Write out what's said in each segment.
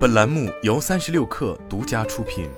本栏目由三十六氪独家出品。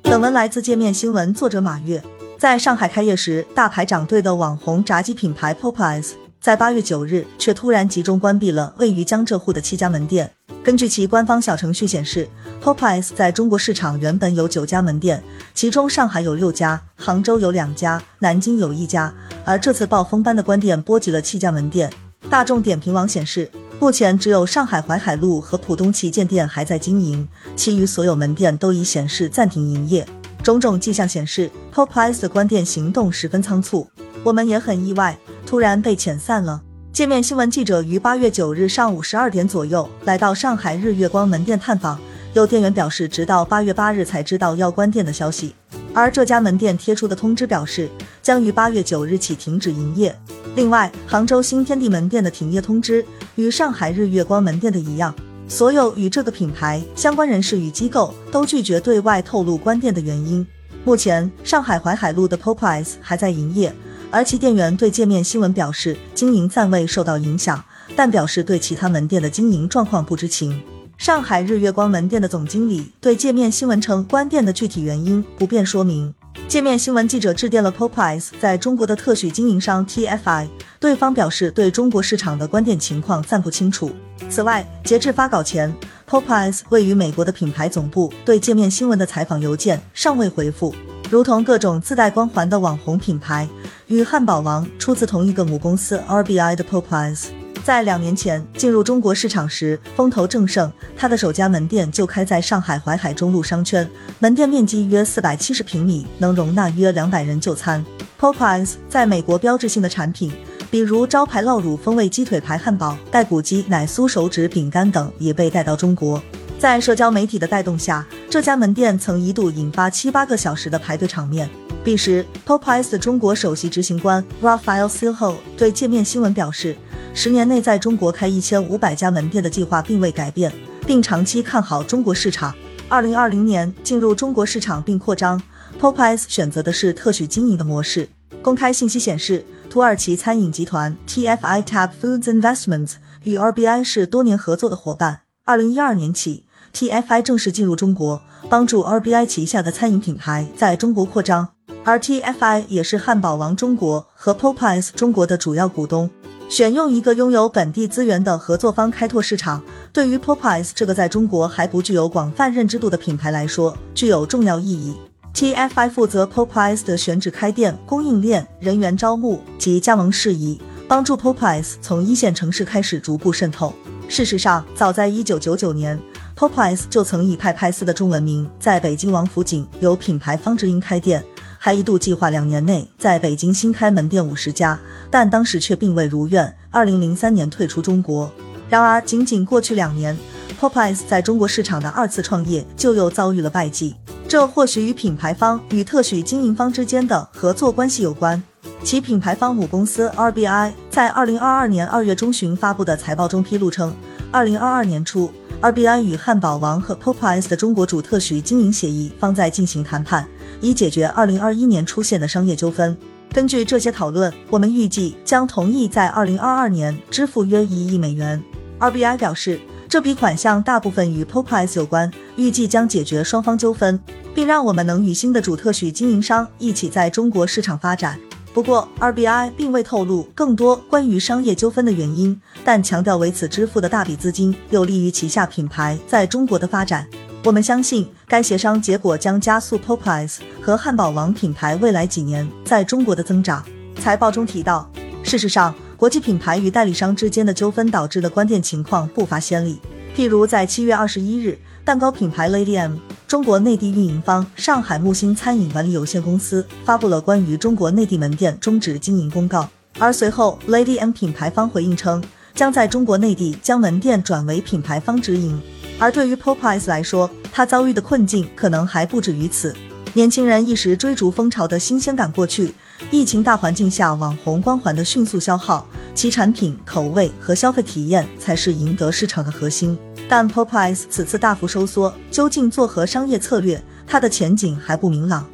本文来自界面新闻，作者马跃。在上海开业时大排长队的网红炸鸡品牌 Popeyes，在八月九日却突然集中关闭了位于江浙沪的七家门店。根据其官方小程序显示，Popeyes 在中国市场原本有九家门店，其中上海有六家，杭州有两家，南京有一家。而这次暴风般的关店波及了七家门店。大众点评网显示，目前只有上海淮海路和浦东旗舰店还在经营，其余所有门店都已显示暂停营业。种种迹象显示，Popeyes 的关店行动十分仓促。我们也很意外，突然被遣散了。界面新闻记者于八月九日上午十二点左右来到上海日月光门店探访，有店员表示，直到八月八日才知道要关店的消息。而这家门店贴出的通知表示，将于八月九日起停止营业。另外，杭州新天地门店的停业通知与上海日月光门店的一样，所有与这个品牌相关人士与机构都拒绝对外透露关店的原因。目前，上海淮海路的 Popeyes 还在营业，而其店员对界面新闻表示，经营暂未受到影响，但表示对其他门店的经营状况不知情。上海日月光门店的总经理对界面新闻称，关店的具体原因不便说明。界面新闻记者致电了 Popeyes 在中国的特许经营商 TFI，对方表示对中国市场的关店情况暂不清楚。此外，截至发稿前，Popeyes 位于美国的品牌总部对界面新闻的采访邮件尚未回复。如同各种自带光环的网红品牌，与汉堡王出自同一个母公司 RBI 的 Popeyes。在两年前进入中国市场时，风头正盛，他的首家门店就开在上海淮海中路商圈，门店面积约四百七十平米，能容纳约两百人就餐。Popeyes 在美国标志性的产品，比如招牌酪乳风味鸡腿排汉堡、带骨鸡奶酥手指饼干等，也被带到中国。在社交媒体的带动下，这家门店曾一度引发七八个小时的排队场面。彼时，Popeyes 中国首席执行官 Raphael Silho 对界面新闻表示。十年内在中国开一千五百家门店的计划并未改变，并长期看好中国市场。二零二零年进入中国市场并扩张，Popeyes 选择的是特许经营的模式。公开信息显示，土耳其餐饮集团 TFI Tab Foods Investments 与 RBI 是多年合作的伙伴。二零一二年起，TFI 正式进入中国，帮助 RBI 旗下的餐饮品牌在中国扩张。而 TFI 也是汉堡王中国和 Popeyes 中国的主要股东。选用一个拥有本地资源的合作方开拓市场，对于 Popeyes 这个在中国还不具有广泛认知度的品牌来说，具有重要意义。TFI 负责 Popeyes 的选址、开店、供应链、人员招募及加盟事宜，帮助 Popeyes 从一线城市开始逐步渗透。事实上，早在1999年，Popeyes 就曾以派派斯的中文名在北京王府井有品牌方直营开店。还一度计划两年内在北京新开门店五十家，但当时却并未如愿。二零零三年退出中国。然而，仅仅过去两年，Popeyes 在中国市场的二次创业就又遭遇了败绩。这或许与品牌方与特许经营方之间的合作关系有关。其品牌方母公司 RBI 在二零二二年二月中旬发布的财报中披露称，二零二二年初，RBI 与汉堡王和 Popeyes 的中国主特许经营协议方在进行谈判。以解决二零二一年出现的商业纠纷。根据这些讨论，我们预计将同意在二零二二年支付约一亿美元。RBI 表示，这笔款项大部分与 Popeyes 有关，预计将解决双方纠纷，并让我们能与新的主特许经营商一起在中国市场发展。不过，RBI 并未透露更多关于商业纠纷的原因，但强调为此支付的大笔资金有利于旗下品牌在中国的发展。我们相信，该协商结果将加速 Popeyes 和汉堡王品牌未来几年在中国的增长。财报中提到，事实上，国际品牌与代理商之间的纠纷导致的关店情况不乏先例。譬如，在七月二十一日，蛋糕品牌 Lady M 中国内地运营方上海木星餐饮管理有限公司发布了关于中国内地门店终止经营公告，而随后 Lady M 品牌方回应称，将在中国内地将门店转为品牌方直营。而对于 Popeyes 来说，他遭遇的困境可能还不止于此。年轻人一时追逐风潮的新鲜感过去，疫情大环境下网红光环的迅速消耗，其产品口味和消费体验才是赢得市场的核心。但 Popeyes 此次大幅收缩，究竟做何商业策略？它的前景还不明朗。